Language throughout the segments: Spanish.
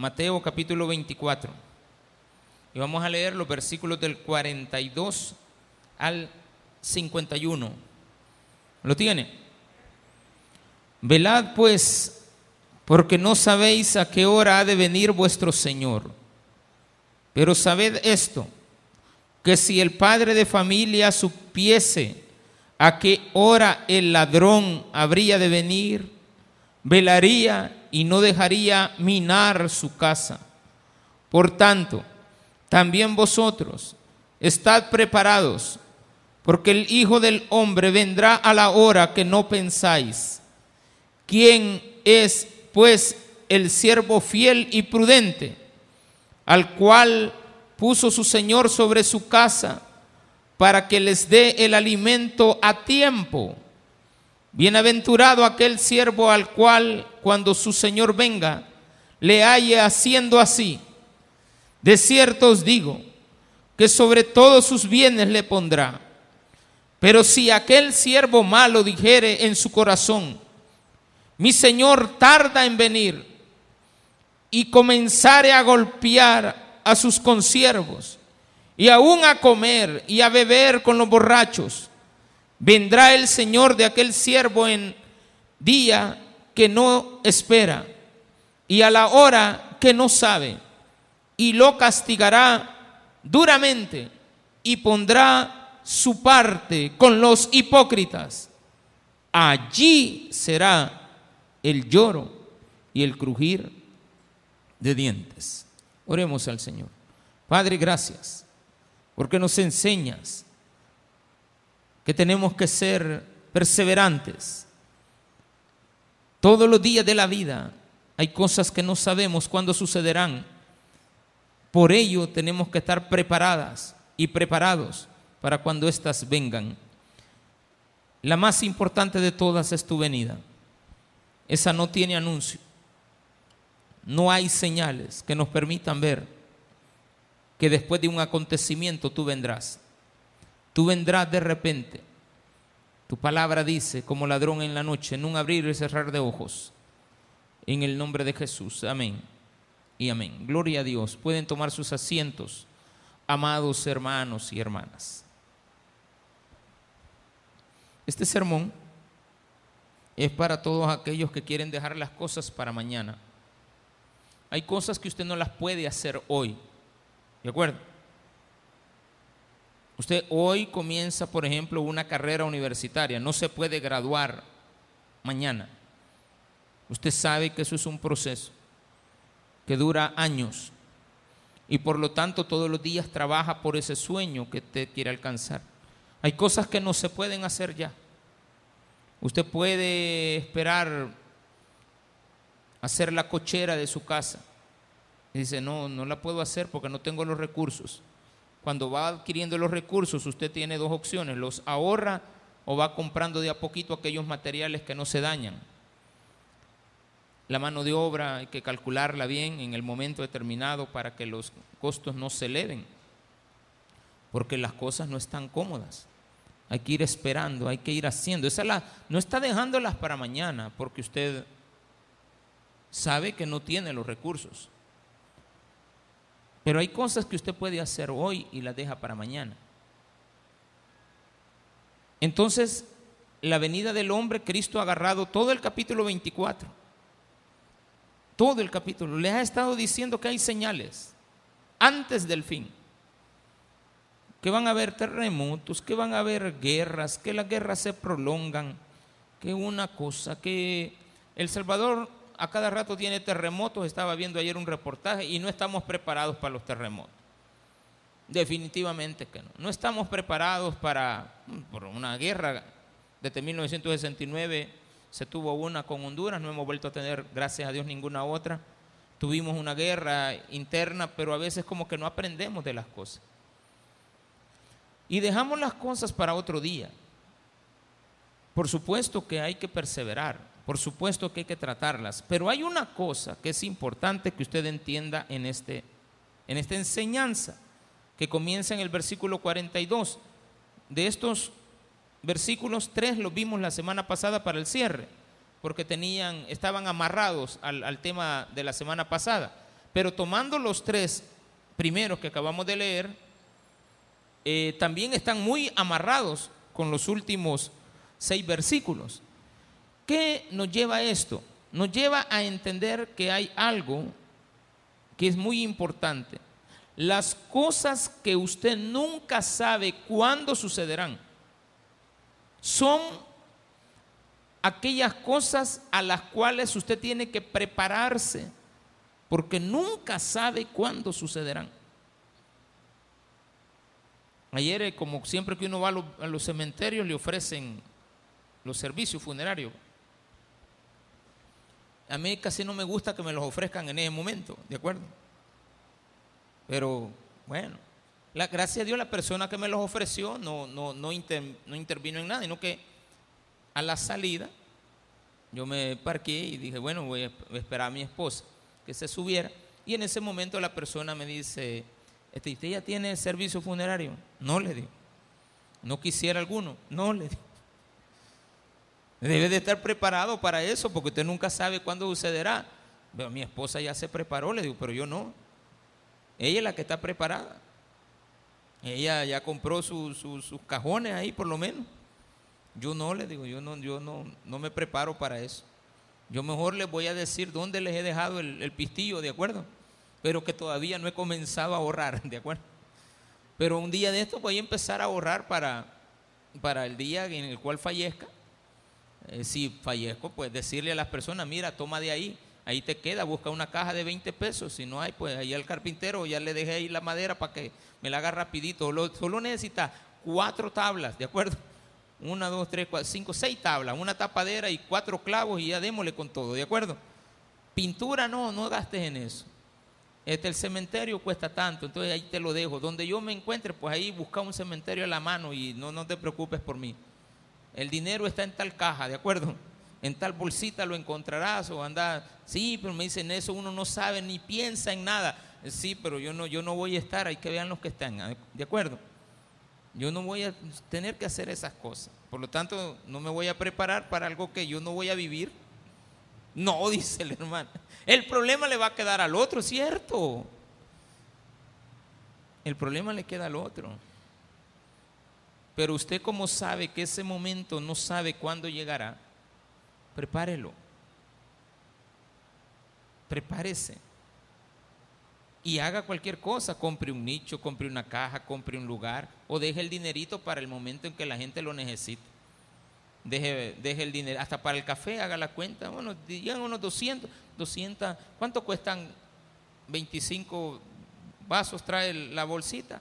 Mateo capítulo 24. Y vamos a leer los versículos del 42 al 51. ¿Lo tiene? Velad pues, porque no sabéis a qué hora ha de venir vuestro Señor. Pero sabed esto, que si el padre de familia supiese a qué hora el ladrón habría de venir, velaría y no dejaría minar su casa. Por tanto, también vosotros estad preparados, porque el Hijo del Hombre vendrá a la hora que no pensáis. ¿Quién es, pues, el siervo fiel y prudente, al cual puso su Señor sobre su casa para que les dé el alimento a tiempo? Bienaventurado aquel siervo al cual cuando su Señor venga le halle haciendo así. De cierto os digo que sobre todos sus bienes le pondrá. Pero si aquel siervo malo dijere en su corazón, mi Señor tarda en venir, y comenzare a golpear a sus consiervos, y aún a comer y a beber con los borrachos, vendrá el Señor de aquel siervo en día que no espera y a la hora que no sabe, y lo castigará duramente y pondrá su parte con los hipócritas. Allí será el lloro y el crujir de dientes. Oremos al Señor. Padre, gracias, porque nos enseñas que tenemos que ser perseverantes. Todos los días de la vida hay cosas que no sabemos cuándo sucederán. Por ello tenemos que estar preparadas y preparados para cuando éstas vengan. La más importante de todas es tu venida. Esa no tiene anuncio. No hay señales que nos permitan ver que después de un acontecimiento tú vendrás. Tú vendrás de repente. Tu palabra dice, como ladrón en la noche, en un abrir y cerrar de ojos. En el nombre de Jesús. Amén. Y amén. Gloria a Dios. Pueden tomar sus asientos, amados hermanos y hermanas. Este sermón es para todos aquellos que quieren dejar las cosas para mañana. Hay cosas que usted no las puede hacer hoy. ¿De acuerdo? Usted hoy comienza, por ejemplo, una carrera universitaria, no se puede graduar mañana. Usted sabe que eso es un proceso que dura años y por lo tanto todos los días trabaja por ese sueño que usted quiere alcanzar. Hay cosas que no se pueden hacer ya. Usted puede esperar hacer la cochera de su casa. Y dice, no, no la puedo hacer porque no tengo los recursos. Cuando va adquiriendo los recursos, usted tiene dos opciones, los ahorra o va comprando de a poquito aquellos materiales que no se dañan. La mano de obra hay que calcularla bien en el momento determinado para que los costos no se eleven, porque las cosas no están cómodas. Hay que ir esperando, hay que ir haciendo. Esa la, no está dejándolas para mañana, porque usted sabe que no tiene los recursos. Pero hay cosas que usted puede hacer hoy y las deja para mañana. Entonces, la venida del hombre, Cristo ha agarrado todo el capítulo 24. Todo el capítulo. Le ha estado diciendo que hay señales antes del fin. Que van a haber terremotos, que van a haber guerras, que las guerras se prolongan, que una cosa, que El Salvador a cada rato tiene terremotos, estaba viendo ayer un reportaje y no estamos preparados para los terremotos. Definitivamente que no. No estamos preparados para por una guerra. Desde 1969 se tuvo una con Honduras, no hemos vuelto a tener, gracias a Dios, ninguna otra. Tuvimos una guerra interna, pero a veces como que no aprendemos de las cosas. Y dejamos las cosas para otro día. Por supuesto que hay que perseverar, por supuesto que hay que tratarlas, pero hay una cosa que es importante que usted entienda en, este, en esta enseñanza que comienza en el versículo 42. De estos versículos, tres los vimos la semana pasada para el cierre, porque tenían, estaban amarrados al, tema de la semana pasada. Pero tomando los tres primeros que acabamos de leer, eh, también están muy amarrados con los últimos seis versículos. ¿Qué nos lleva a esto? Nos lleva a entender que hay algo que es muy importante. Las cosas que usted nunca sabe cuándo sucederán son aquellas cosas a las cuales usted tiene que prepararse, porque nunca sabe cuándo sucederán. Ayer, eh, como siempre que uno va a los, cementerios, le ofrecen los servicios funerarios. A mí casi no me gusta que me los ofrezcan en ese momento, ¿de acuerdo? Pero bueno, la, gracias a Dios la persona que me los ofreció no, no, no, no intervino en nada, sino que a la salida yo me parqué y dije, bueno, voy a esperar a mi esposa que se subiera. Y en ese momento la persona me dice, este, ¿usted ya tiene servicio funerario? No le digo. ¿No quisiera alguno? No le digo. Debe de estar preparado para eso porque usted nunca sabe cuándo sucederá. Pero mi esposa ya se preparó, le digo, pero yo no. Ella es la que está preparada. Ella ya compró sus cajones ahí por lo menos. Yo no le digo, yo no, yo no, no me preparo para eso. Yo mejor les voy a decir dónde les he dejado el pistillo, ¿de acuerdo? pero que todavía no he comenzado a ahorrar, ¿de acuerdo? Pero un día de esto voy a empezar a ahorrar para, para el día en el cual fallezca. Eh, si fallezco, pues decirle a las personas, mira, toma de ahí, ahí te queda, busca una caja de 20 pesos, si no hay, pues ahí al carpintero ya le dejé ahí la madera para que me la haga rapidito, solo, solo necesita cuatro tablas, ¿de acuerdo? Una, dos, tres, cuatro, cinco, seis tablas, una tapadera y cuatro clavos y ya démosle con todo, ¿de acuerdo? Pintura no, no gastes en eso este, el cementerio cuesta tanto, entonces ahí te lo dejo. Donde yo me encuentre, pues ahí busca un cementerio a la mano y no, no te preocupes por mí. El dinero está en tal caja, ¿de acuerdo? En tal bolsita lo encontrarás o anda, sí, pero me dicen eso, uno no sabe ni piensa en nada. Sí, pero yo no, yo no voy a estar, hay que vean los que están, ¿de acuerdo? Yo no voy a tener que hacer esas cosas. Por lo tanto, no me voy a preparar para algo que yo no voy a vivir. No, dice el hermano. El problema le va a quedar al otro, ¿cierto? El problema le queda al otro. Pero usted como sabe que ese momento no sabe cuándo llegará, prepárelo. Prepárese. Y haga cualquier cosa, compre un nicho, compre una caja, compre un lugar o deje el dinerito para el momento en que la gente lo necesite deje, deje el dinero, hasta para el café haga la cuenta, bueno, digan unos 200, 200, ¿cuánto cuestan 25 vasos trae la bolsita?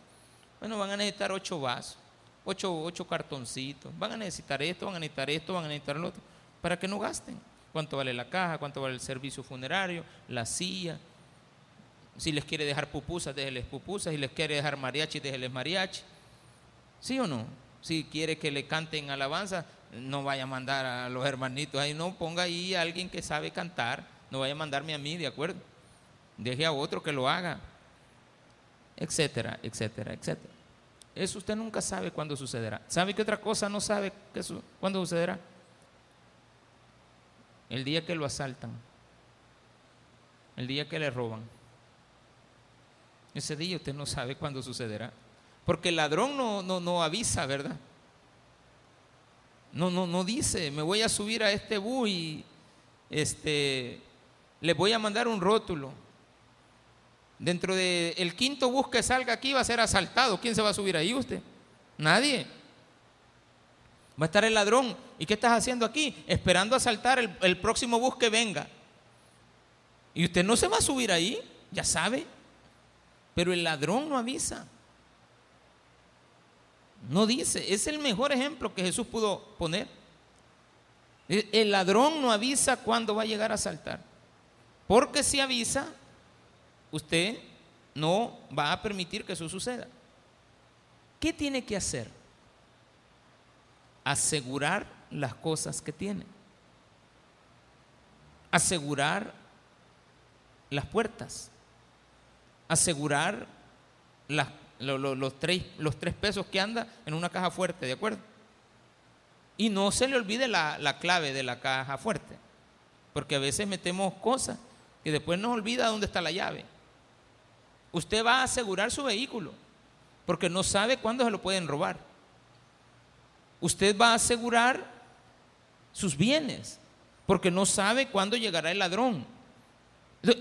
Bueno, van a necesitar 8 vasos, 8, 8 cartoncitos, van a necesitar esto, van a necesitar esto, van a necesitar lo otro, para que no gasten. ¿Cuánto vale la caja? ¿Cuánto vale el servicio funerario? La silla. Si les quiere dejar pupusas, déjeles pupusas. Si les quiere dejar mariachi, déjeles mariachi. ¿Sí o no? Si quiere que le canten alabanza, no vaya a mandar a los hermanitos ahí, no, ponga ahí a alguien que sabe cantar, no vaya a mandarme a mí, ¿de acuerdo? Deje a otro que lo haga, etcétera, etcétera, etcétera. Eso usted nunca sabe cuándo sucederá. ¿Sabe qué otra cosa no sabe cuándo sucederá? El día que lo asaltan, el día que le roban. Ese día usted no sabe cuándo sucederá. Porque el ladrón no, no, no avisa, ¿verdad? No, no, no dice, me voy a subir a este bus y este, le voy a mandar un rótulo. Dentro del quinto bus que salga aquí va a ser asaltado. ¿Quién se va a subir ahí usted? Nadie. Va a estar el ladrón. ¿Y qué estás haciendo aquí? Esperando asaltar el, el próximo bus que venga. Y usted no se va a subir ahí, ya sabe. Pero el ladrón no avisa. No dice, es el mejor ejemplo que Jesús pudo poner. El ladrón no avisa cuándo va a llegar a saltar. Porque si avisa, usted no va a permitir que eso suceda. ¿Qué tiene que hacer? Asegurar las cosas que tiene. Asegurar las puertas. Asegurar los, tres, los tres pesos que anda en una caja fuerte, ¿de acuerdo? Y no se le olvide la, la clave de la caja fuerte, porque a veces metemos cosas que después nos olvida dónde está la llave. Usted va a asegurar su vehículo, porque no sabe cuándo se lo pueden robar. Usted va a asegurar sus bienes, porque no sabe cuándo llegará el ladrón.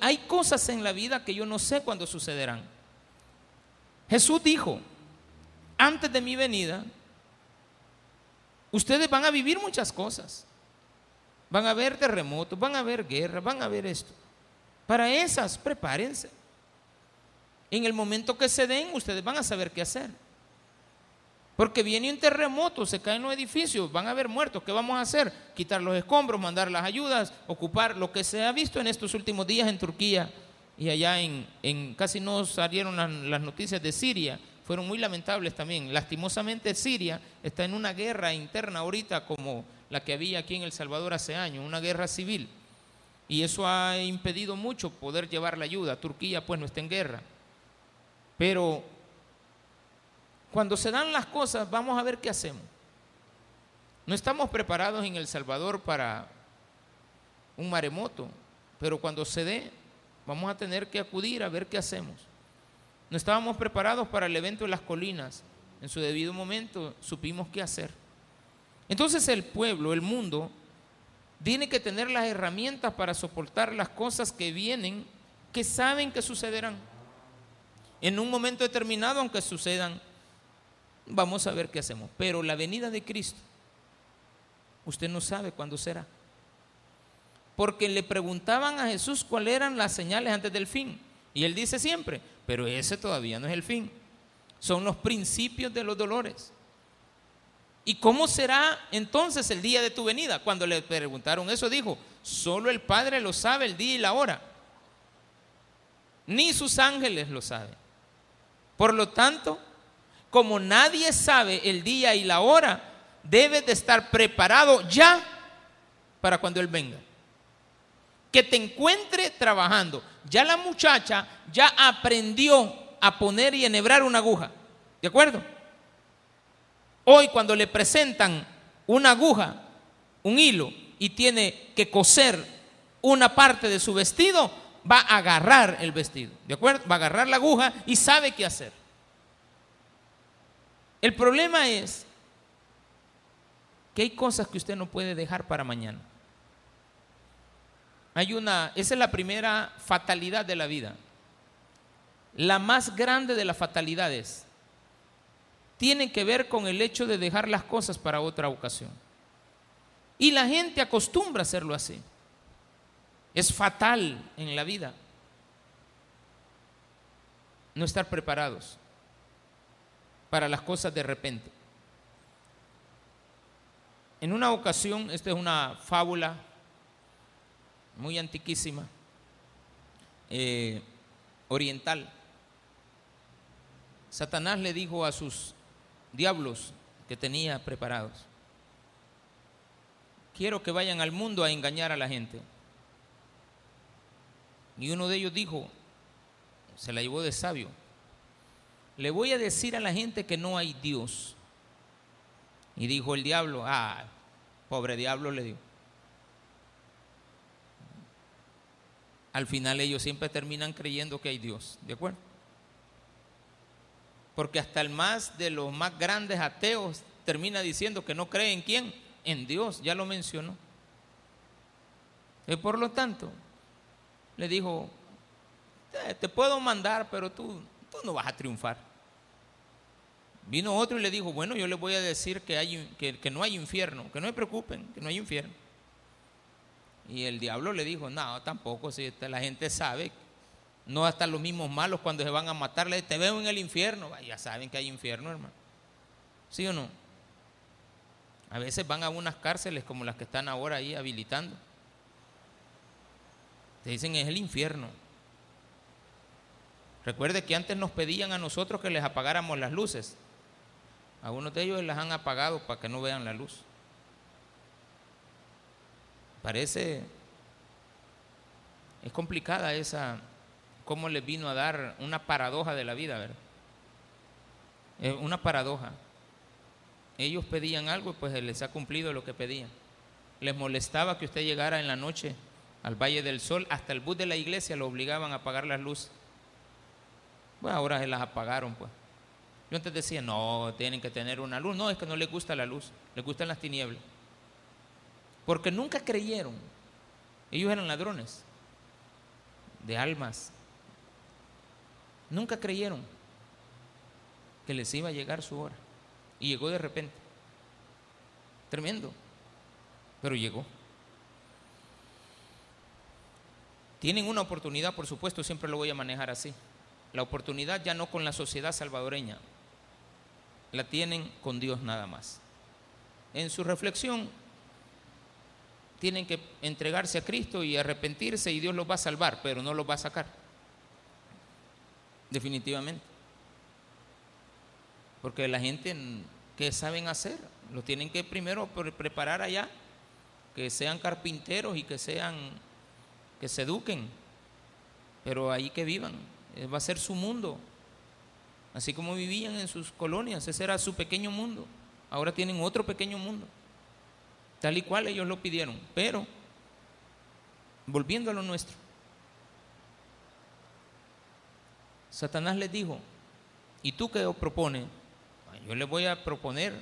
Hay cosas en la vida que yo no sé cuándo sucederán. Jesús dijo, antes de mi venida, ustedes van a vivir muchas cosas. Van a haber terremotos, van a haber guerras, van a haber esto. Para esas, prepárense. En el momento que se den, ustedes van a saber qué hacer. Porque viene un terremoto, se caen los edificios, van a haber muertos. ¿Qué vamos a hacer? Quitar los escombros, mandar las ayudas, ocupar lo que se ha visto en estos últimos días en Turquía y allá en, casi no salieron las, noticias de Siria. Fueron muy lamentables también. Lastimosamente Siria está en una guerra interna ahorita como la que había aquí en El Salvador hace años, una guerra civil. Y eso ha impedido mucho poder llevar la ayuda. Turquía pues no está en guerra. Pero cuando se dan las cosas, vamos a ver qué hacemos. No estamos preparados en El Salvador para un maremoto, pero cuando se dé, vamos a tener que acudir a ver qué hacemos. No estábamos preparados para el evento de las colinas. En su debido momento supimos qué hacer. Entonces el pueblo, el mundo, tiene que tener las herramientas para soportar las cosas que vienen, que saben que sucederán. En un momento determinado, aunque sucedan, vamos a ver qué hacemos. Pero la venida de Cristo, usted no sabe cuándo será. Porque le preguntaban a Jesús cuáles eran las señales antes del fin. Y él dice siempre, pero ese todavía no es el fin. Son los principios de los dolores. ¿Y cómo será entonces el día de tu venida? Cuando le preguntaron eso, dijo, solo el Padre lo sabe el día y la hora. Ni sus ángeles lo saben. Por lo tanto, como nadie sabe el día y la hora, debes de estar preparado ya para cuando Él venga. Que te encuentre trabajando. Ya la muchacha ya aprendió a poner y enhebrar una aguja. ¿De acuerdo? Hoy cuando le presentan una aguja, un hilo, y tiene que coser una parte de su vestido, va a agarrar el vestido. ¿De acuerdo? Va a agarrar la aguja y sabe qué hacer. El problema es que hay cosas que usted no puede dejar para mañana. Hay una, esa es la primera fatalidad de la vida. La más grande de las fatalidades tiene que ver con el hecho de dejar las cosas para otra ocasión. Y la gente acostumbra a hacerlo así. Es fatal en la vida no estar preparados para las cosas de repente. En una ocasión, esta es una fábula muy antiquísima, eh, oriental, Satanás le dijo a sus diablos que tenía preparados, quiero que vayan al mundo a engañar a la gente. Y uno de ellos dijo, se la llevó de sabio, le voy a decir a la gente que no hay Dios. Y dijo el diablo, ah, pobre diablo le dijo. Al final ellos siempre terminan creyendo que hay Dios, ¿de acuerdo? Porque hasta el más de los más grandes ateos termina diciendo que no cree en quién, en Dios, ya lo mencionó. Y por lo tanto, le dijo, te puedo mandar, pero tú, tú no vas a triunfar. Vino otro y le dijo, bueno, yo les voy a decir que, hay, que, no hay infierno, que no se preocupen, que no hay infierno. Y el diablo le dijo, no, tampoco, si la gente sabe, no hasta los mismos malos cuando se van a matarle, te veo en el infierno, ya saben que hay infierno, hermano. ¿Sí o no? A veces van a unas cárceles como las que están ahora ahí habilitando. Te dicen es el infierno. Recuerde que antes nos pedían a nosotros que les apagáramos las luces. Algunos de ellos las han apagado para que no vean la luz. Parece, es complicada esa, cómo les vino a dar una paradoja de la vida, ¿verdad? una paradoja. Ellos pedían algo y pues les ha cumplido lo que pedían. Les molestaba que usted llegara en la noche al Valle del Sol, hasta el bus de la iglesia lo obligaban a apagar las luces. Pues ahora se las apagaron, pues. Yo antes decía, no, tienen que tener una luz. No, es que no les gusta la luz, les gustan las tinieblas. Porque nunca creyeron. Ellos eran ladrones de almas. Nunca creyeron que les iba a llegar su hora. Y llegó de repente. Tremendo. Pero llegó. Tienen una oportunidad, por supuesto, siempre lo voy a manejar así. La oportunidad ya no con la sociedad salvadoreña, la tienen con Dios nada más. En su reflexión tienen que entregarse a Cristo y arrepentirse y Dios los va a salvar, pero no los va a sacar. Definitivamente. Porque la gente que saben hacer, lo tienen que primero preparar allá, que sean carpinteros y que sean, que se eduquen, pero ahí que vivan, eh, va a ser su mundo. Así como vivían en sus colonias, ese era su pequeño mundo. Ahora tienen otro pequeño mundo, tal y cual ellos lo pidieron. Pero, volviendo a lo nuestro, Satanás les dijo, ¿y tú qué propones? Yo les voy a proponer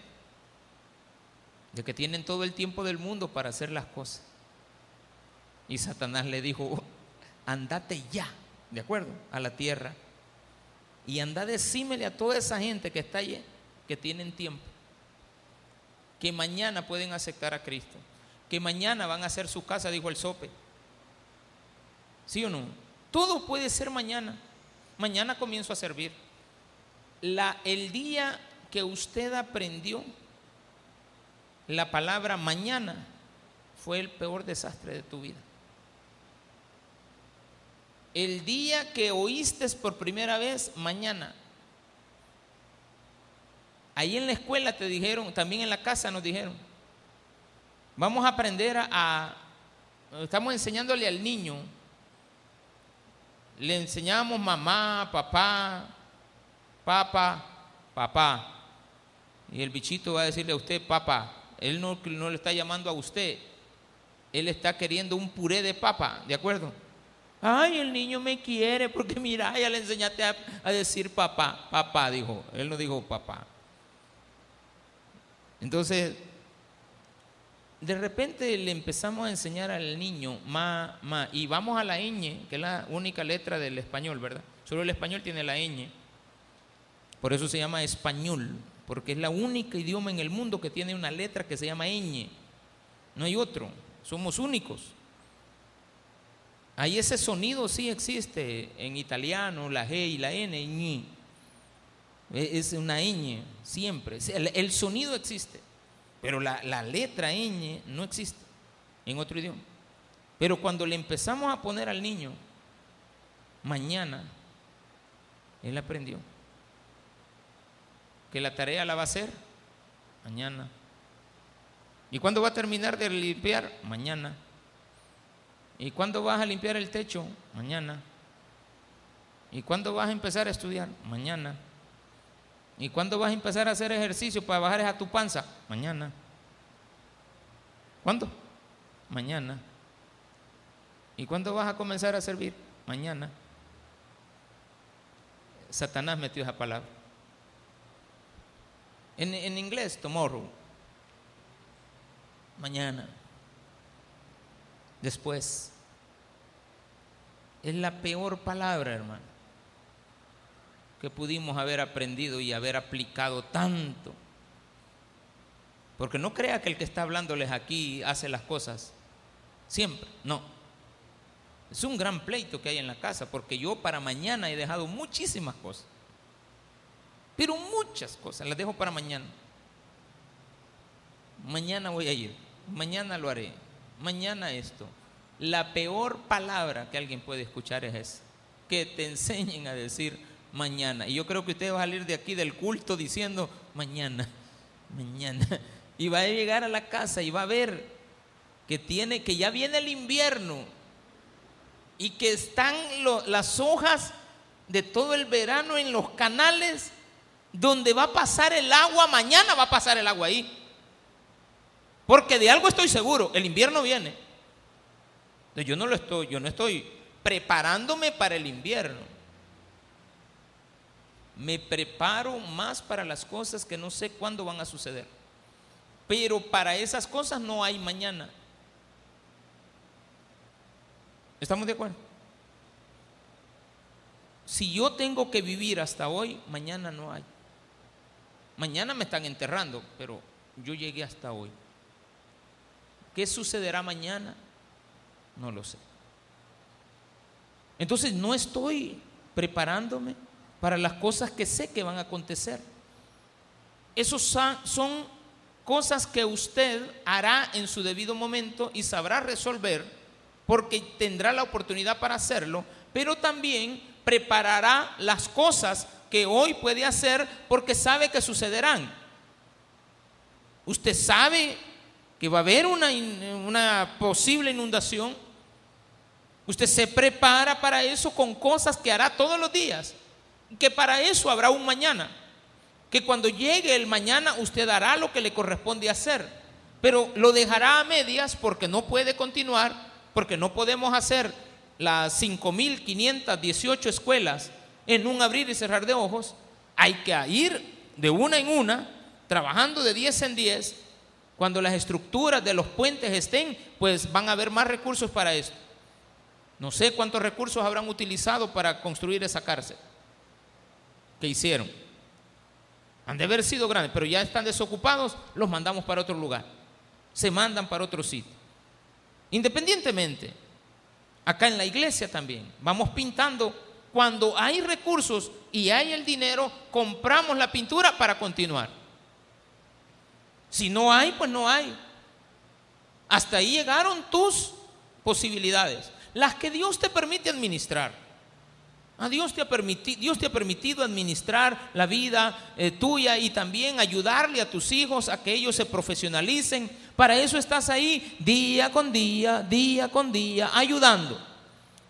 de que tienen todo el tiempo del mundo para hacer las cosas. Y Satanás le dijo, andate ya, ¿de acuerdo? A la tierra. Y anda decímele a toda esa gente que está allí, que tienen tiempo, que mañana pueden aceptar a Cristo, que mañana van a hacer su casa, dijo el sope. ¿Sí o no? Todo puede ser mañana. Mañana comienzo a servir. El día que usted aprendió la palabra mañana fue el peor desastre de tu vida. El día que oíste por primera vez, mañana. Ahí en la escuela te dijeron, también en la casa nos dijeron, vamos a aprender a, estamos enseñándole al niño, le enseñamos mamá, papá, papá, papá. Y el bichito va a decirle a usted, papá. Él no, no le está llamando a usted. Él está queriendo un puré de papa, ¿de acuerdo? Ay, el niño me quiere porque mira, ya le enseñaste a, decir papá. Papá dijo. Él no dijo papá. Entonces, de repente le empezamos a enseñar al niño ma, ma, y vamos a la ñ, que es la única letra del español, ¿verdad? Solo el español tiene la ñ. Por eso se llama español porque es la única idioma en el mundo que tiene una letra que se llama ñ. No hay otro, somos únicos. Ahí ese sonido sí existe en italiano, la G y la N, ñ. E, es una ñ, siempre. El, sonido existe, pero la, la letra ñ no existe en otro idioma. Pero cuando le empezamos a poner al niño, mañana, él aprendió que la tarea la va a hacer mañana. ¿Y cuándo va a terminar de limpiar? Mañana. ¿Y cuándo vas a limpiar el techo? Mañana. ¿Y cuándo vas a empezar a estudiar? Mañana. ¿Y cuándo vas a empezar a hacer ejercicio para bajar a tu panza? Mañana. ¿Cuándo? Mañana. ¿Y cuándo vas a comenzar a servir? Mañana. Satanás metió esa palabra. En, inglés, tomorrow. Mañana. Después. Es la peor palabra, hermano, que pudimos haber aprendido y haber aplicado tanto. Porque no crea que el que está hablándoles aquí hace las cosas siempre, no. Es un gran pleito que hay en la casa, porque yo para mañana he dejado muchísimas cosas. Pero muchas cosas, las dejo para mañana. Mañana voy a ir, mañana lo haré, mañana esto. La peor palabra que alguien puede escuchar es esa, que te enseñen a decir mañana. Y yo creo que usted va a salir de aquí del culto diciendo mañana, mañana. Y va a llegar a la casa y va a ver que tiene, que ya viene el invierno y que están las hojas de todo el verano en los canales donde va a pasar el agua, mañana va a pasar el agua ahí. Porque de algo estoy seguro, el invierno viene. Yo no lo estoy, yo no estoy preparándome para el invierno. Me preparo más para las cosas que no sé cuándo van a suceder. Pero para esas cosas no hay mañana. ¿Estamos de acuerdo? Si yo tengo que vivir hasta hoy, mañana no hay. Mañana me están enterrando, pero yo llegué hasta hoy. ¿Qué sucederá mañana? No lo sé. Entonces no estoy preparándome para las cosas que sé que van a acontecer. Esos son cosas que usted hará en su debido momento y sabrá resolver porque tendrá la oportunidad para hacerlo, pero también preparará las cosas que hoy puede hacer porque sabe que sucederán. Usted sabe que va a haber una, posible inundación. Usted se prepara para eso con cosas que hará todos los días. Que para eso habrá un mañana. Que cuando llegue el mañana usted hará lo que le corresponde hacer. Pero lo dejará a medias porque no puede continuar, porque no podemos hacer las 5.518 escuelas en un abrir y cerrar de ojos, hay que ir de una en una, trabajando de 10 en 10. Cuando las estructuras de los puentes estén, pues van a haber más recursos para esto. No sé cuántos recursos habrán utilizado para construir esa cárcel que hicieron. Han de haber sido grandes, pero ya están desocupados, los mandamos para otro lugar. Se mandan para otro sitio. Independientemente, acá en la iglesia también, vamos pintando cuando hay recursos y hay el dinero, compramos la pintura para continuar. Si no hay, pues no hay. Hasta ahí llegaron tus posibilidades, las que Dios te permite administrar. A Dios, te ha permitido, Dios te ha permitido administrar la vida eh, tuya y también ayudarle a tus hijos a que ellos se profesionalicen. Para eso estás ahí día con día, día con día, ayudando.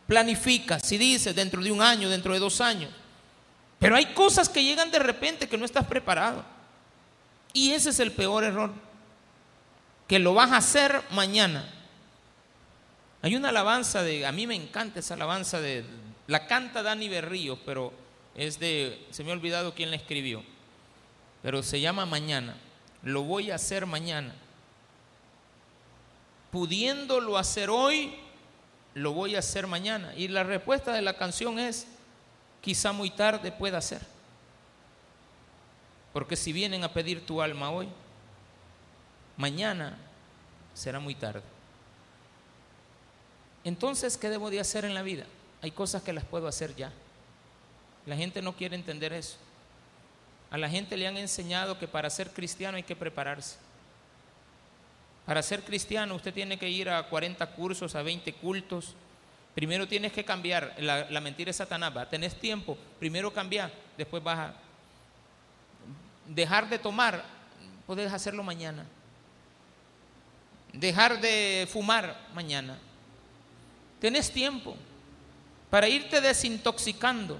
Planifica, si dices dentro de un año, dentro de dos años. Pero hay cosas que llegan de repente que no estás preparado. Y ese es el peor error. Que lo vas a hacer mañana. Hay una alabanza de, a mí me encanta esa alabanza de, la canta Dani Berríos, pero es de, se me ha olvidado quién la escribió. Pero se llama Mañana. Lo voy a hacer mañana. Pudiéndolo hacer hoy, lo voy a hacer mañana. Y la respuesta de la canción es, quizá muy tarde pueda ser. Porque si vienen a pedir tu alma hoy, mañana será muy tarde. Entonces, ¿qué debo de hacer en la vida? Hay cosas que las puedo hacer ya. La gente no quiere entender eso. A la gente le han enseñado que para ser cristiano hay que prepararse. Para ser cristiano usted tiene que ir a 40 cursos, a 20 cultos. Primero tienes que cambiar. La, mentira es Satanás. Tenés tiempo. Primero cambiar. Después vas a dejar de tomar. Puedes hacerlo mañana. Dejar de fumar mañana. Tenés tiempo para irte desintoxicando.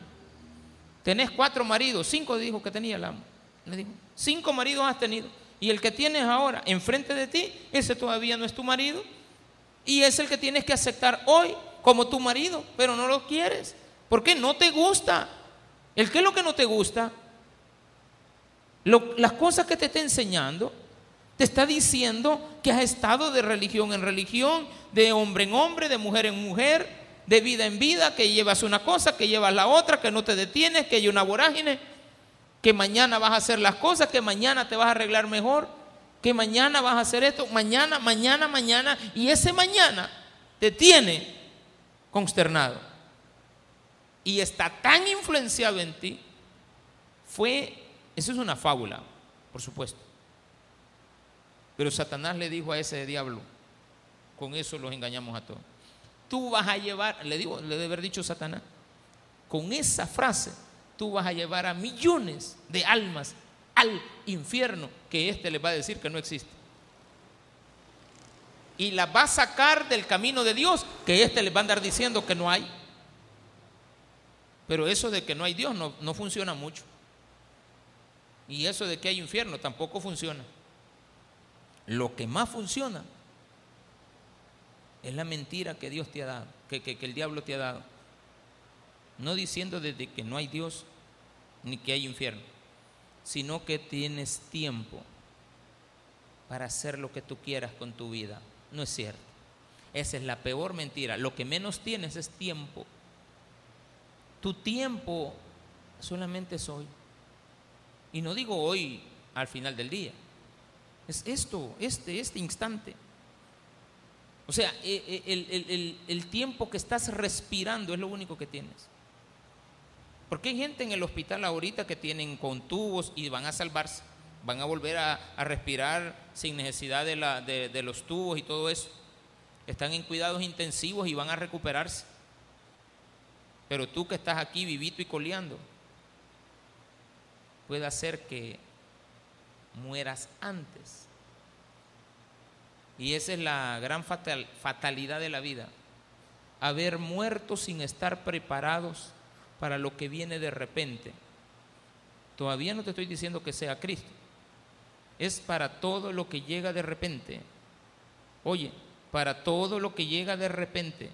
Tenés cuatro maridos. Cinco dijo que tenía el amo. Le dijo, cinco maridos has tenido. Y el que tienes ahora enfrente de ti, ese todavía no es tu marido. Y es el que tienes que aceptar hoy como tu marido, pero no lo quieres. porque No te gusta. ¿El qué es lo que no te gusta? Las cosas que te está enseñando, te está diciendo que has estado de religión en religión, de hombre en hombre, de mujer en mujer, de vida en vida, que llevas una cosa, que llevas la otra, que no te detienes, que hay una vorágine que mañana vas a hacer las cosas, que mañana te vas a arreglar mejor, que mañana vas a hacer esto, mañana, mañana, mañana, y ese mañana te tiene consternado. Y está tan influenciado en ti, fue, eso es una fábula, por supuesto. Pero Satanás le dijo a ese diablo, con eso los engañamos a todos. Tú vas a llevar, le digo, le debe haber dicho Satanás, con esa frase tú vas a llevar a millones de almas al infierno que éste les va a decir que no existe. Y las va a sacar del camino de Dios que éste les va a andar diciendo que no hay. Pero eso de que no hay Dios no, no funciona mucho. Y eso de que hay infierno tampoco funciona. Lo que más funciona es la mentira que Dios te ha dado, que, que el diablo te ha dado no diciendo desde que no hay Dios, ni que hay infierno, sino que tienes tiempo para hacer lo que tú quieras con tu vida. No es cierto. Esa es la peor mentira. Lo que menos tienes es tiempo. Tu tiempo solamente es hoy. Y no digo hoy al final del día. Es esto, este, este instante. O sea, e, e, el, el, tiempo que estás respirando es lo único que tienes. Porque hay gente en el hospital ahorita que tienen con tubos y van a salvarse, van a volver a, respirar sin necesidad de, la, de los tubos y todo eso. Están en cuidados intensivos y van a recuperarse. Pero tú que estás aquí vivito y coleando, puede hacer que mueras antes. Y esa es la gran fatalidad de la vida. Haber muerto sin estar preparados para lo que viene de repente. Todavía no te estoy diciendo que sea Cristo. Es para todo lo que llega de repente. Oye, para todo lo que llega de repente.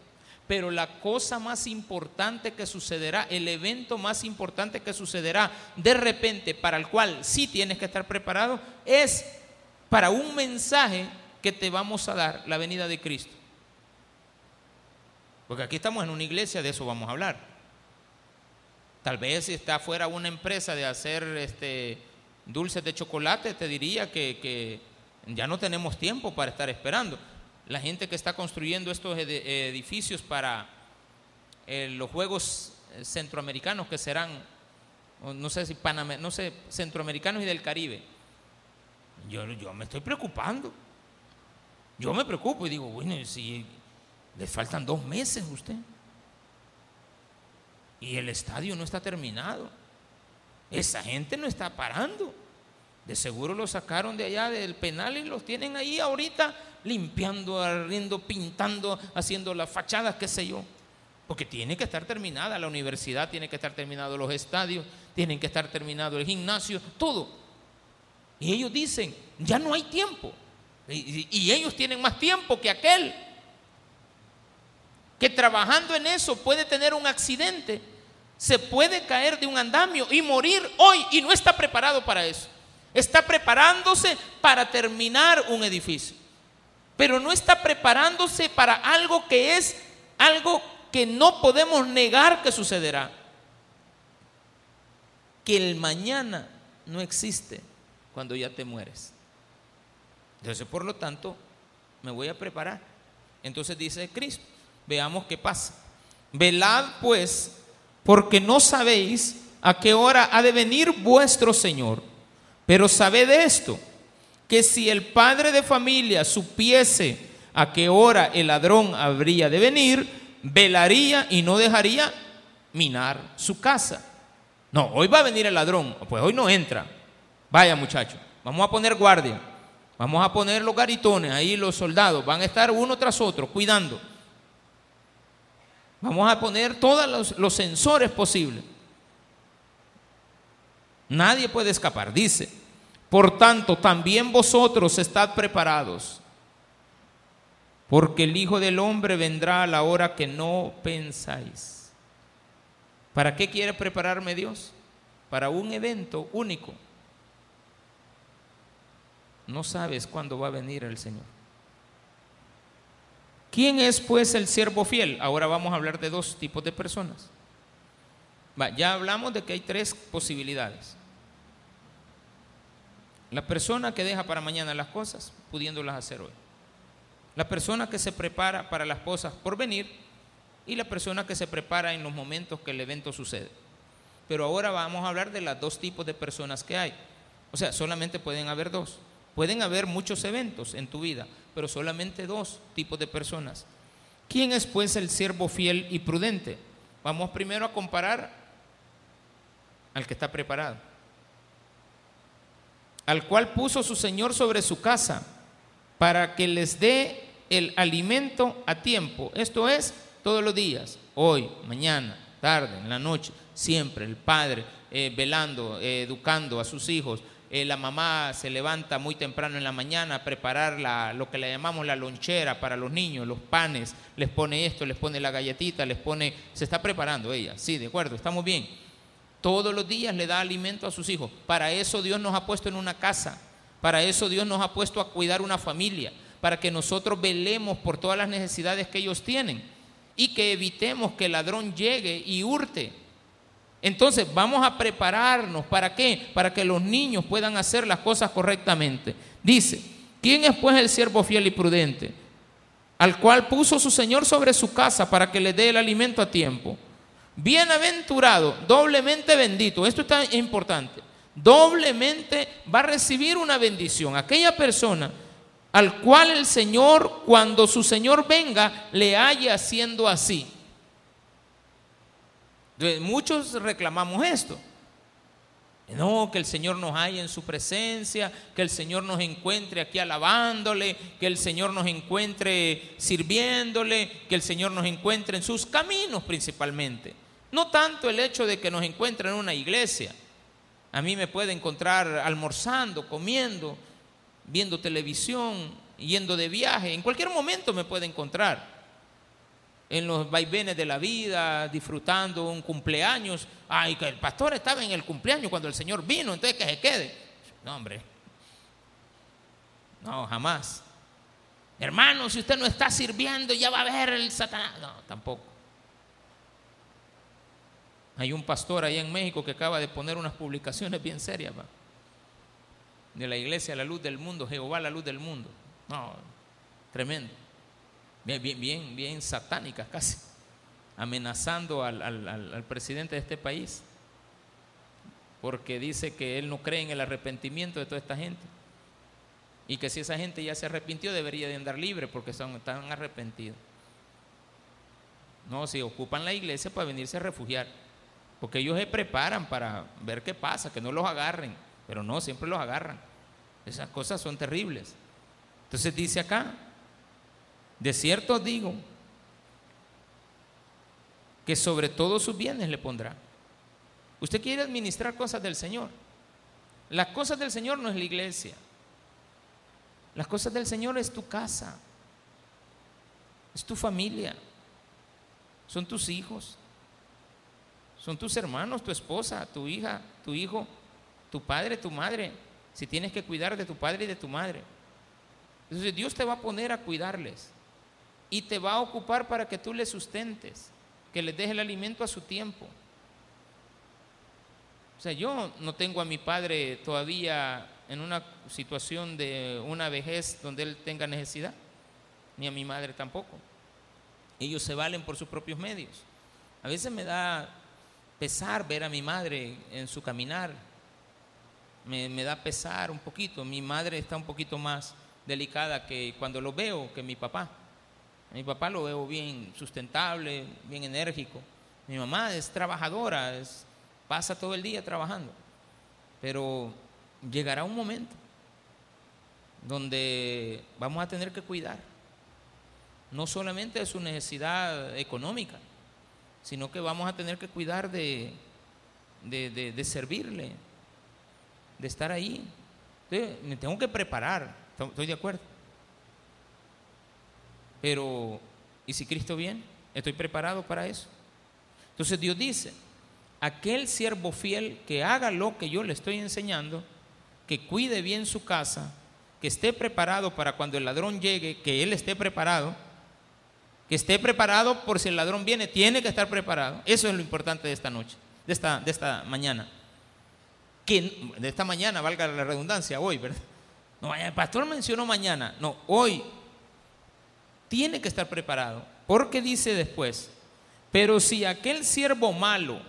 Pero la cosa más importante que sucederá, el evento más importante que sucederá de repente, para el cual sí tienes que estar preparado, es para un mensaje que te vamos a dar, la venida de Cristo. Porque aquí estamos en una iglesia, de eso vamos a hablar. Tal vez si está fuera una empresa de hacer este, dulces de chocolate, te diría que, que ya no tenemos tiempo para estar esperando la gente que está construyendo estos edificios para eh, los Juegos eh, Centroamericanos que serán, no sé si Panamá, no sé, Centroamericanos y del Caribe. Yo, yo me estoy preocupando. Yo me preocupo y digo, bueno, si le faltan dos meses a usted y el estadio no está terminado, esa gente no está parando. De seguro lo sacaron de allá del penal y los tienen ahí ahorita limpiando, arriendo, pintando, haciendo las fachadas, qué sé yo. Porque tiene que estar terminada la universidad, tiene que estar terminado los estadios, tienen que estar terminado el gimnasio, todo. Y ellos dicen, ya no hay tiempo. Y ellos tienen más tiempo que aquel que trabajando en eso puede tener un accidente, se puede caer de un andamio y morir hoy y no está preparado para eso. Está preparándose para terminar un edificio pero no está preparándose para algo que es algo que no podemos negar que sucederá. Que el mañana no existe cuando ya te mueres. Entonces, por lo tanto, me voy a preparar. Entonces dice Cristo, veamos qué pasa. Velad pues, porque no sabéis a qué hora ha de venir vuestro Señor. Pero sabed esto, que si el padre de familia supiese a qué hora el ladrón habría de venir, velaría y no dejaría minar su casa. No, hoy va a venir el ladrón, pues hoy no entra. Vaya muchacho, vamos a poner guardia, vamos a poner los garitones, ahí los soldados van a estar uno tras otro cuidando. Vamos a poner todos los, los sensores posibles. Nadie puede escapar, dice. Por tanto, también vosotros estad preparados, porque el Hijo del Hombre vendrá a la hora que no pensáis. ¿Para qué quiere prepararme Dios? Para un evento único. No sabes cuándo va a venir el Señor. ¿Quién es pues el siervo fiel? Ahora vamos a hablar de dos tipos de personas. ya hablamos de que hay tres posibilidades. La persona que deja para mañana las cosas, pudiéndolas hacer hoy. La persona que se prepara para las cosas por venir y la persona que se prepara en los momentos que el evento sucede. Pero ahora vamos a hablar de los dos tipos de personas que hay. O sea, solamente pueden haber dos. Pueden haber muchos eventos en tu vida, pero solamente dos tipos de personas. ¿Quién es pues el siervo fiel y prudente? Vamos primero a comparar al que está preparado al cual puso su Señor sobre su casa, para que les dé el alimento a tiempo. Esto es todos los días, hoy, mañana, tarde, en la noche, siempre el padre eh, velando, eh, educando a sus hijos. Eh, la mamá se levanta muy temprano en la mañana a preparar lo que le llamamos la lonchera para los niños, los panes, les pone esto, les pone la galletita, les pone, se está preparando ella, sí, de acuerdo, estamos bien. Todos los días le da alimento a sus hijos. Para eso Dios nos ha puesto en una casa. Para eso Dios nos ha puesto a cuidar una familia. Para que nosotros velemos por todas las necesidades que ellos tienen. Y que evitemos que el ladrón llegue y hurte. Entonces vamos a prepararnos. ¿Para qué? Para que los niños puedan hacer las cosas correctamente. Dice, ¿quién es pues el siervo fiel y prudente? Al cual puso su Señor sobre su casa para que le dé el alimento a tiempo. Bienaventurado, doblemente bendito. Esto está importante. Doblemente va a recibir una bendición. Aquella persona al cual el Señor, cuando su Señor venga, le haya haciendo así. Muchos reclamamos esto. No, que el Señor nos haya en su presencia, que el Señor nos encuentre aquí alabándole, que el Señor nos encuentre sirviéndole, que el Señor nos encuentre en sus caminos principalmente. No tanto el hecho de que nos encuentre en una iglesia. A mí me puede encontrar almorzando, comiendo, viendo televisión, yendo de viaje. En cualquier momento me puede encontrar. En los vaivenes de la vida, disfrutando un cumpleaños. Ay, que el pastor estaba en el cumpleaños cuando el Señor vino, entonces que se quede. No, hombre. No, jamás. Hermano, si usted no está sirviendo, ya va a ver el Satanás. No, tampoco. Hay un pastor allá en México que acaba de poner unas publicaciones bien serias de la iglesia La Luz del Mundo, Jehová la Luz del Mundo. No, tremendo. Bien, bien, bien, bien satánicas casi, amenazando al, al presidente de este país, porque dice que él no cree en el arrepentimiento de toda esta gente y que si esa gente ya se arrepintió debería de andar libre porque son, están arrepentidos. No, si ocupan la iglesia para venirse a refugiar. Porque ellos se preparan para ver qué pasa, que no los agarren, pero no, siempre los agarran. Esas cosas son terribles. Entonces dice acá, de cierto digo, que sobre todos sus bienes le pondrá. Usted quiere administrar cosas del Señor. Las cosas del Señor no es la iglesia. Las cosas del Señor es tu casa, es tu familia, son tus hijos, son tus hermanos, tu esposa, tu hija, tu hijo, tu padre, tu madre. Si tienes que cuidar de tu padre y de tu madre. Entonces Dios te va a poner a cuidarles y te va a ocupar para que tú les sustentes, que les dejes el alimento a su tiempo. O sea, yo no tengo a mi padre todavía en una situación de una vejez donde él tenga necesidad, ni a mi madre tampoco. Ellos se valen por sus propios medios. A veces me da pesar ver a mi madre en su caminar. Me, da pesar un poquito. Mi madre está un poquito más delicada que cuando lo veo que mi papá. mi papá lo veo bien sustentable, bien enérgico. Mi mamá es trabajadora, es, pasa todo el día trabajando. Pero llegará un momento donde vamos a tener que cuidar no solamente de su necesidad económica, sino que vamos a tener que cuidar de, de, servirle, de estar ahí. me tengo que preparar, estoy de acuerdo. Pero, ¿y si Cristo viene? ¿Estoy preparado para eso? Entonces Dios dice, aquel siervo fiel que haga lo que yo le estoy enseñando, que cuide bien su casa, que esté preparado para cuando el ladrón llegue, que él esté preparado, que esté preparado por si el ladrón viene, tiene que estar preparado. Eso es lo importante de esta noche, de esta, de esta mañana. Que, de esta mañana, valga la redundancia, hoy, ¿verdad? No, el pastor mencionó mañana, no, hoy tiene que estar preparado, porque dice después, pero si aquel siervo malo,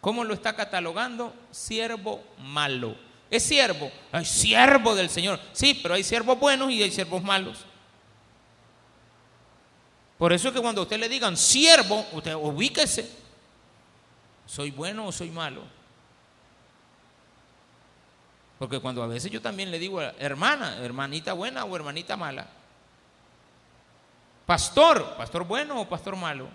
¿cómo lo está catalogando? Siervo malo. Es siervo, hay siervo del Señor. Sí, pero hay siervos buenos y hay siervos malos. Por eso es que cuando usted le digan siervo, usted ubíquese. ¿Soy bueno o soy malo? Porque cuando a veces yo también le digo, hermana, hermanita buena o hermanita mala. Pastor, pastor bueno o pastor malo.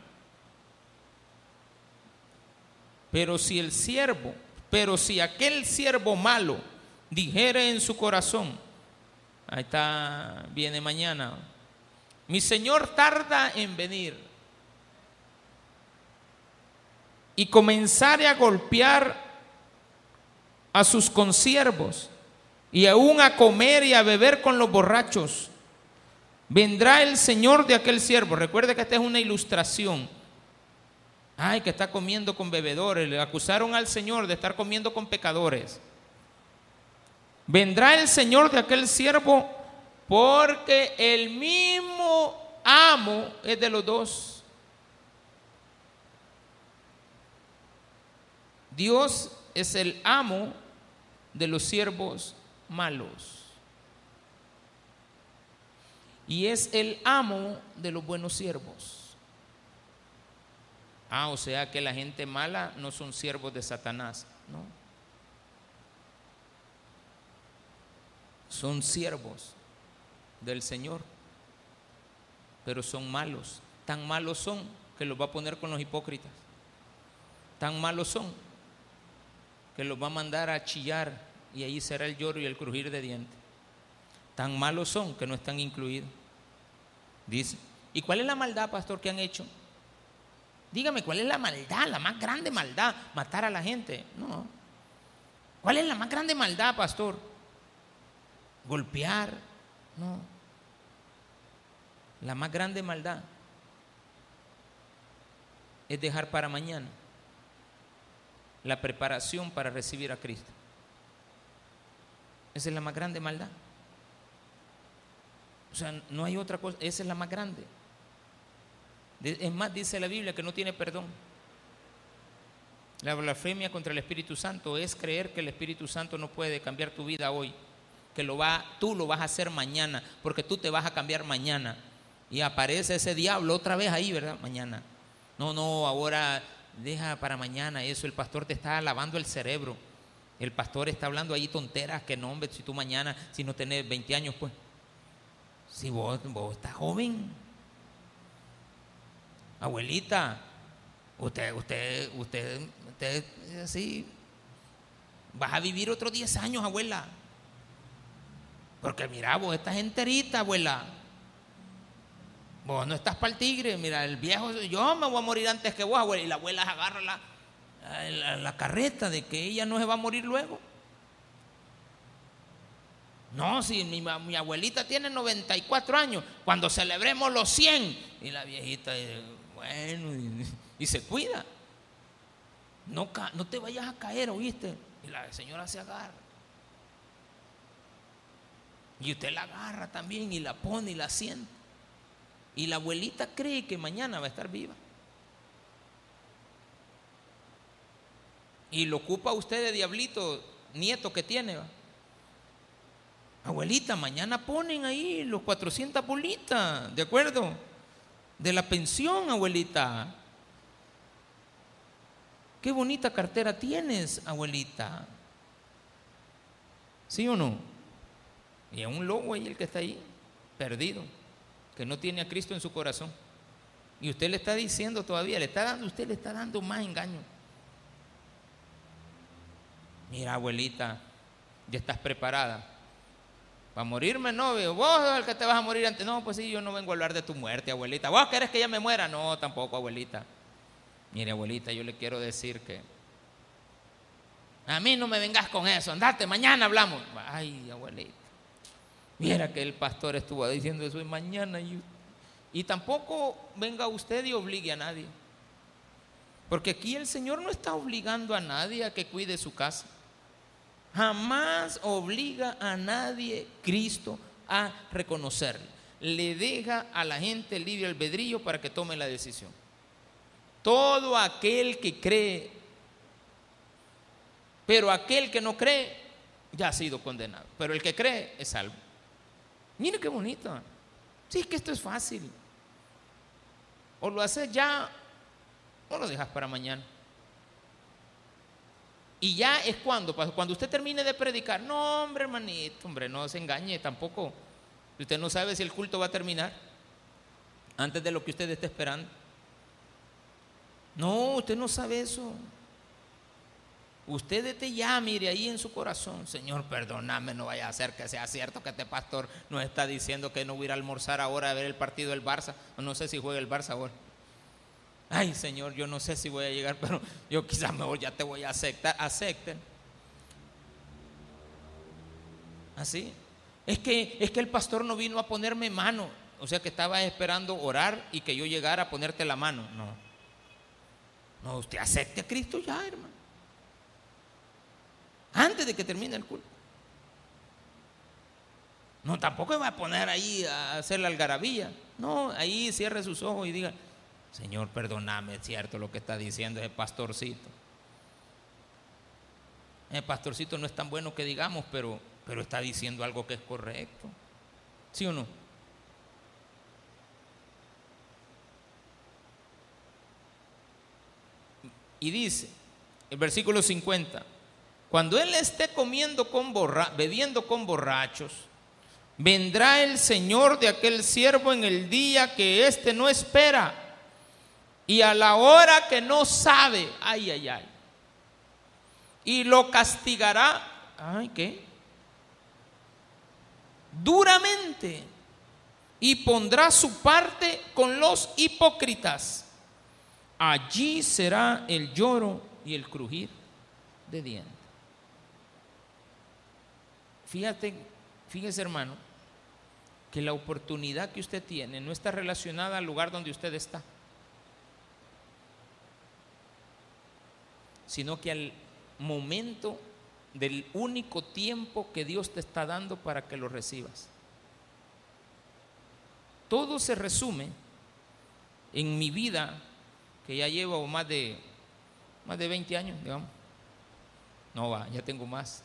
Pero si el siervo, pero si aquel siervo malo dijera en su corazón, ahí está, viene mañana, mi Señor tarda en venir. y comenzare a golpear a sus consiervos y aún a comer y a beber con los borrachos, vendrá el Señor de aquel siervo. Recuerde que esta es una ilustración. Ay, que está comiendo con bebedores. Le acusaron al Señor de estar comiendo con pecadores. Vendrá el Señor de aquel siervo porque el mismo amo es de los dos. Dios es el amo de los siervos malos. Y es el amo de los buenos siervos. Ah, o sea que la gente mala no son siervos de Satanás, ¿no? Son siervos del Señor, pero son malos. Tan malos son que los va a poner con los hipócritas. Tan malos son que los va a mandar a chillar y ahí será el lloro y el crujir de dientes. Tan malos son que no están incluidos. Dice, ¿y cuál es la maldad, pastor, que han hecho? Dígame, ¿cuál es la maldad, la más grande maldad? Matar a la gente. No. ¿Cuál es la más grande maldad, pastor? Golpear. No. La más grande maldad es dejar para mañana la preparación para recibir a Cristo. Esa es la más grande maldad. O sea, no hay otra cosa, esa es la más grande. Es más, dice la Biblia que no tiene perdón. La blasfemia contra el Espíritu Santo es creer que el Espíritu Santo no puede cambiar tu vida hoy, que lo va, tú lo vas a hacer mañana, porque tú te vas a cambiar mañana. Y aparece ese diablo otra vez ahí, ¿verdad? Mañana. No, no, ahora deja para mañana eso. El pastor te está lavando el cerebro. El pastor está hablando ahí tonteras que no, hombre, si tú mañana, si no tenés 20 años, pues. Si vos, vos estás joven. Abuelita, usted, usted, usted, usted, así, vas a vivir otros 10 años, abuela. Porque mira, vos estás enterita, abuela. Vos no estás para el tigre, mira, el viejo, yo me voy a morir antes que vos, abuela. Y la abuela agarra la, la, carreta de que ella no se va a morir luego. No, si mi, abuelita tiene 94 años, cuando celebremos los 100, y la viejita, bueno, y, se cuida. No, no te vayas a caer, ¿oíste? Y la señora se agarra. Y usted la agarra también y la pone y la siente. Y la abuelita cree que mañana va a estar viva. y lo ocupa usted de diablito, nieto que tiene. Abuelita, mañana ponen ahí los 400 bolitas, ¿de acuerdo? De la pensión, abuelita. Qué bonita cartera tienes, abuelita. ¿Sí o no? Y es un lobo ahí el que está ahí, perdido, que no tiene a Cristo en su corazón. Y usted le está diciendo todavía, le está dando, usted le está dando más engaño. Mira, abuelita, ya estás preparada. Para morirme, no, vos el que te vas a morir antes. No, pues sí, yo no vengo a hablar de tu muerte, abuelita. ¿Vos querés que ella me muera? No, tampoco, abuelita. Mire, abuelita, yo le quiero decir que a mí no me vengas con eso. Andate, mañana hablamos. Ay, abuelita. Mira que el pastor estuvo diciendo eso y mañana. Y, y tampoco venga usted y obligue a nadie. Porque aquí el Señor no está obligando a nadie a que cuide su casa. Jamás obliga a nadie Cristo a reconocerle. Le deja a la gente libre albedrío para que tome la decisión. Todo aquel que cree, pero aquel que no cree, ya ha sido condenado. Pero el que cree es salvo. Mire qué bonito. Sí, que esto es fácil. O lo haces ya o lo dejas para mañana. Y ya es cuando, cuando usted termine de predicar, no hombre hermanito, hombre, no se engañe tampoco. Usted no sabe si el culto va a terminar antes de lo que usted esté esperando. No, usted no sabe eso. Usted te ya, mire ahí en su corazón, Señor, perdóname, no vaya a ser que sea cierto que este pastor nos está diciendo que no voy a almorzar ahora a ver el partido del Barça. No sé si juega el Barça ahora. Ay, Señor, yo no sé si voy a llegar, pero yo quizás mejor ya te voy a aceptar. Acepten. Así. Es que, es que el pastor no vino a ponerme mano. O sea que estaba esperando orar y que yo llegara a ponerte la mano. No. No, usted acepte a Cristo ya, hermano. Antes de que termine el culto. No, tampoco va a poner ahí a hacer la algarabía. No, ahí cierre sus ojos y diga, Señor, perdóname, es cierto lo que está diciendo ese pastorcito. El pastorcito no es tan bueno que digamos, pero, pero está diciendo algo que es correcto. ¿Sí o no? Y dice, el versículo 50, cuando él esté comiendo con borra bebiendo con borrachos, vendrá el Señor de aquel siervo en el día que éste no espera y a la hora que no sabe, ay, ay, ay, y lo castigará, ay, ¿qué? Duramente y pondrá su parte con los hipócritas allí será el lloro y el crujir de dientes. Fíjate, fíjese hermano, que la oportunidad que usted tiene no está relacionada al lugar donde usted está, sino que al momento del único tiempo que Dios te está dando para que lo recibas. Todo se resume en mi vida que ya llevo más de, más de 20 años, digamos. No va, ya tengo más.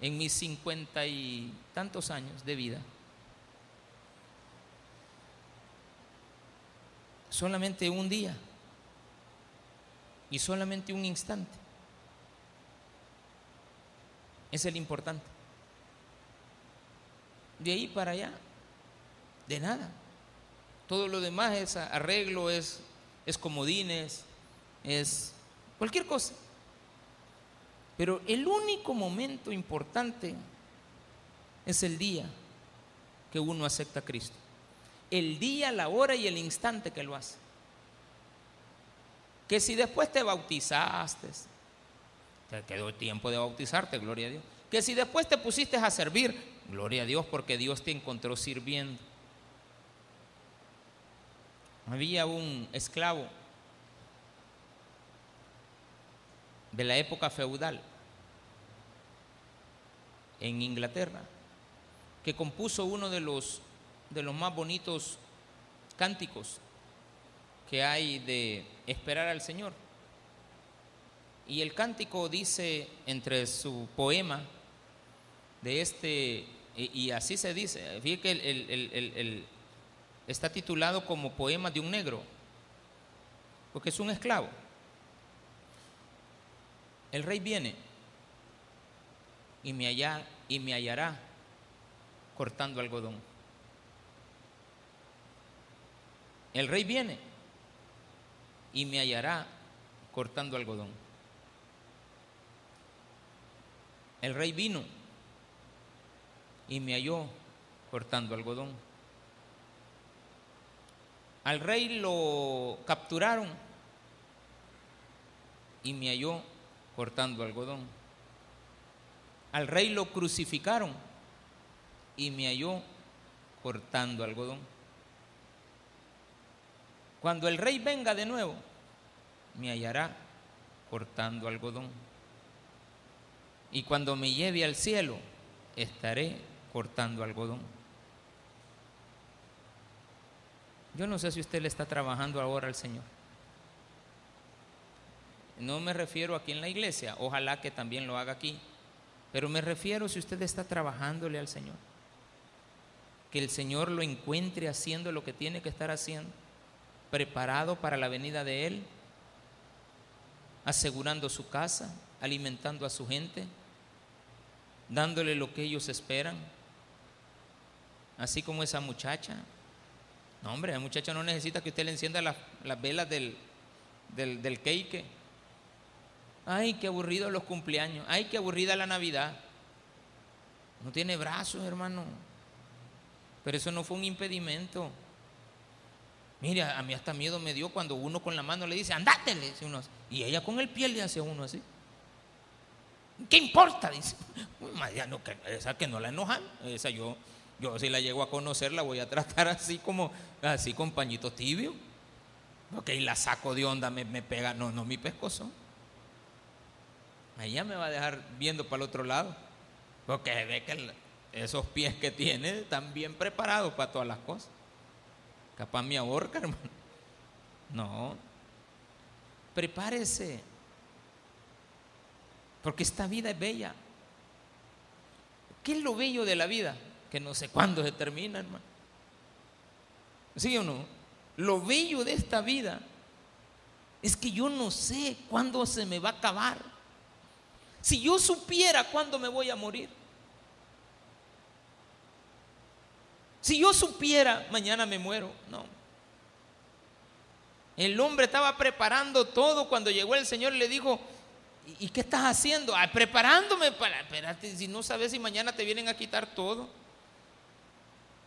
En mis cincuenta y tantos años de vida, solamente un día y solamente un instante. Es el importante. De ahí para allá, de nada. Todo lo demás es arreglo, es es comodines, es cualquier cosa. Pero el único momento importante es el día que uno acepta a Cristo. El día, la hora y el instante que lo hace. Que si después te bautizaste, te quedó tiempo de bautizarte, gloria a Dios. Que si después te pusiste a servir, gloria a Dios porque Dios te encontró sirviendo. Había un esclavo de la época feudal en Inglaterra que compuso uno de los, de los más bonitos cánticos que hay de esperar al Señor. Y el cántico dice entre su poema de este, y, así se dice, fíjate que el está titulado como Poema de un Negro, porque es un esclavo. El rey viene y me, y me hallará cortando algodón. El rey viene y me hallará cortando algodón. El rey vino y me halló cortando algodón. Al rey lo capturaron y me halló cortando algodón. Al rey lo crucificaron y me halló cortando algodón. Cuando el rey venga de nuevo, me hallará cortando algodón. Y cuando me lleve al cielo, estaré cortando algodón. Yo no sé si usted le está trabajando ahora al Señor. No me refiero aquí en la iglesia, ojalá que también lo haga aquí, pero me refiero si usted está trabajándole al Señor. Que el Señor lo encuentre haciendo lo que tiene que estar haciendo, preparado para la venida de Él, asegurando su casa, alimentando a su gente, dándole lo que ellos esperan, así como esa muchacha no, hombre, el muchacho no necesita que usted le encienda las, velas del, del, del cake. Ay, qué aburrido los cumpleaños. Ay, qué aburrida la Navidad. No tiene brazos, hermano. Pero eso no fue un impedimento. Mira, a mí hasta miedo me dio cuando uno con la mano le dice, andate, le dice uno así. Y ella con el pie le hace uno así. ¿Qué importa? Dice. esa que no la enojan, esa yo, yo si la llego a conocer la voy a tratar así como, así con pañito tibio. Ok, la saco de onda, me, me pega, no, no mi pescozo. Ella me va a dejar viendo para el otro lado. Porque ve que esos pies que tiene están bien preparados para todas las cosas. Capaz me ahorca, hermano. No. Prepárese. Porque esta vida es bella. ¿Qué es lo bello de la vida? Que no sé cuándo se termina, hermano. ¿Sí o no? Lo bello de esta vida es que yo no sé cuándo se me va a acabar. Si yo supiera cuándo me voy a morir. Si yo supiera, mañana me muero. No. El hombre estaba preparando todo cuando llegó el Señor le dijo, ¿y qué estás haciendo? Ah, preparándome para, espérate, si no sabes si mañana te vienen a quitar todo.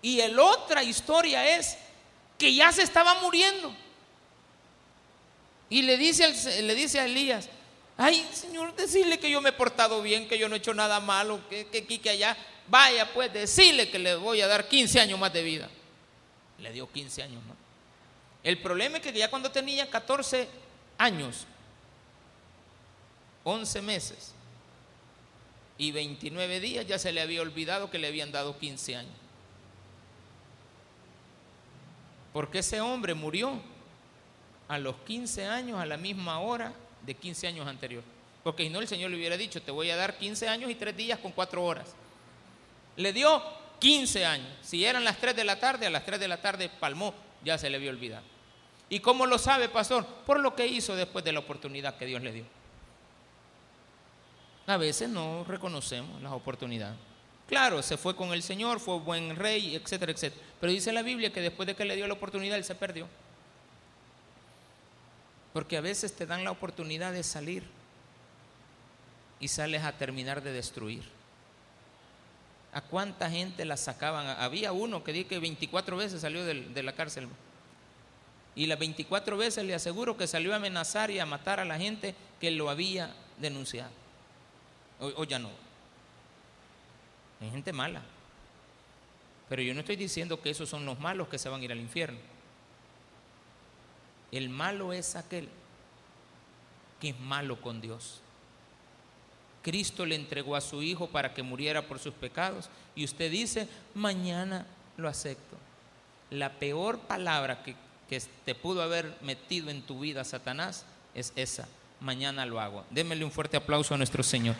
Y el otra historia es que ya se estaba muriendo. Y le dice, le dice a Elías, ay Señor, decirle que yo me he portado bien, que yo no he hecho nada malo, que aquí, que allá. Vaya pues, decirle que le voy a dar 15 años más de vida. Le dio 15 años más. El problema es que ya cuando tenía 14 años, 11 meses y 29 días, ya se le había olvidado que le habían dado 15 años. Porque ese hombre murió a los 15 años, a la misma hora de 15 años anterior. Porque si no, el Señor le hubiera dicho, te voy a dar 15 años y 3 días con 4 horas. Le dio 15 años. Si eran las 3 de la tarde, a las 3 de la tarde palmó, ya se le había olvidado. ¿Y cómo lo sabe, pastor? Por lo que hizo después de la oportunidad que Dios le dio. A veces no reconocemos las oportunidades. Claro, se fue con el Señor, fue buen rey, etcétera, etcétera. Pero dice la Biblia que después de que le dio la oportunidad, él se perdió. Porque a veces te dan la oportunidad de salir y sales a terminar de destruir. ¿A cuánta gente la sacaban? Había uno que dije que 24 veces salió de, la cárcel. Y las 24 veces le aseguro que salió a amenazar y a matar a la gente que lo había denunciado. o ya no. Hay gente mala. Pero yo no estoy diciendo que esos son los malos que se van a ir al infierno. El malo es aquel que es malo con Dios. Cristo le entregó a su Hijo para que muriera por sus pecados y usted dice, mañana lo acepto. La peor palabra que, que te pudo haber metido en tu vida, Satanás, es esa, mañana lo hago. Démele un fuerte aplauso a nuestro Señor.